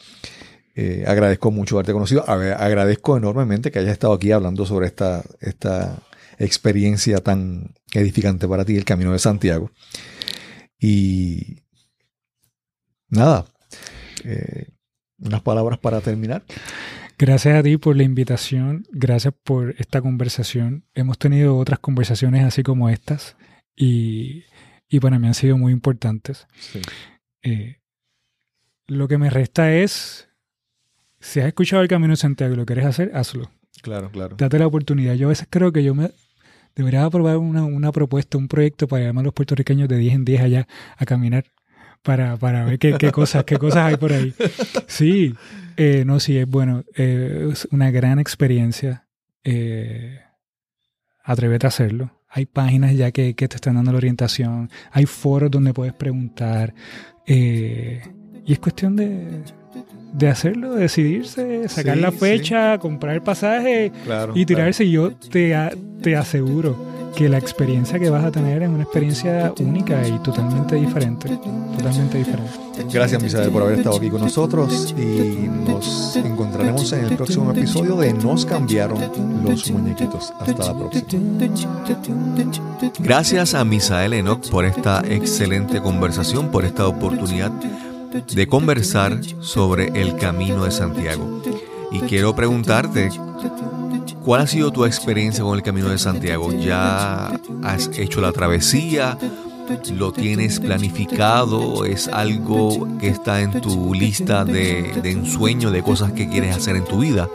Speaker 1: Eh, agradezco mucho haberte conocido. A ver, agradezco enormemente que hayas estado aquí hablando sobre esta, esta experiencia tan edificante para ti, el Camino de Santiago. Y nada, eh, unas palabras para terminar.
Speaker 3: Gracias a ti por la invitación, gracias por esta conversación. Hemos tenido otras conversaciones así como estas y, y para mí han sido muy importantes.
Speaker 1: Sí.
Speaker 3: Eh, lo que me resta es, si has escuchado el Camino de Santiago y lo quieres hacer, hazlo.
Speaker 1: Claro, claro.
Speaker 3: Date la oportunidad. Yo a veces creo que yo me debería aprobar una, una propuesta, un proyecto para llamar a los puertorriqueños de 10 en 10 allá a caminar para, para ver qué, qué cosas, qué cosas hay por ahí. Sí, eh, no, sí, es bueno. eh, es una gran experiencia. Eh, atrévete a hacerlo. Hay páginas ya que, que te están dando la orientación. Hay foros donde puedes preguntar. eh, y es cuestión de, de hacerlo, de decidirse, sacar
Speaker 1: Sí,
Speaker 3: la
Speaker 1: sí.
Speaker 3: fecha, comprar el pasaje
Speaker 1: Claro,
Speaker 3: y tirarse. Y yo te, te aseguro que la experiencia que vas a tener es una experiencia única y totalmente diferente. Totalmente diferente.
Speaker 1: Gracias, Misael, por haber estado aquí con nosotros y nos encontraremos en el próximo episodio de Nos cambiaron los muñequitos. Hasta la próxima. Gracias a Misael Enoch por esta excelente conversación, por esta oportunidad de conversar sobre el camino de Santiago. Y quiero preguntarte, ¿cuál ha sido tu experiencia con el camino de Santiago? ¿Ya has hecho la travesía? ¿Lo tienes planificado? ¿Es algo que está en tu lista de, de ensueño de cosas que quieres hacer en tu vida?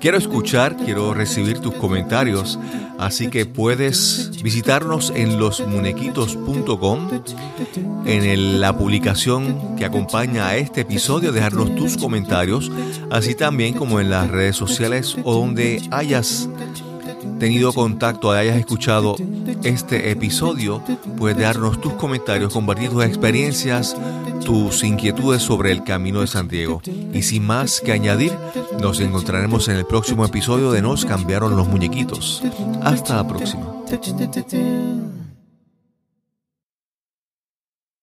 Speaker 1: Quiero escuchar, quiero recibir tus comentarios, así que puedes visitarnos en losmunequitos.com, en la publicación que acompaña a este episodio, dejarnos tus comentarios, así también como en las redes sociales o donde hayas tenido contacto, hayas escuchado este episodio, puedes darnos tus comentarios, compartir tus experiencias, tus inquietudes sobre el camino de Santiago. Y sin más que añadir, nos encontraremos en el próximo episodio de Nos cambiaron los muñequitos. Hasta la próxima.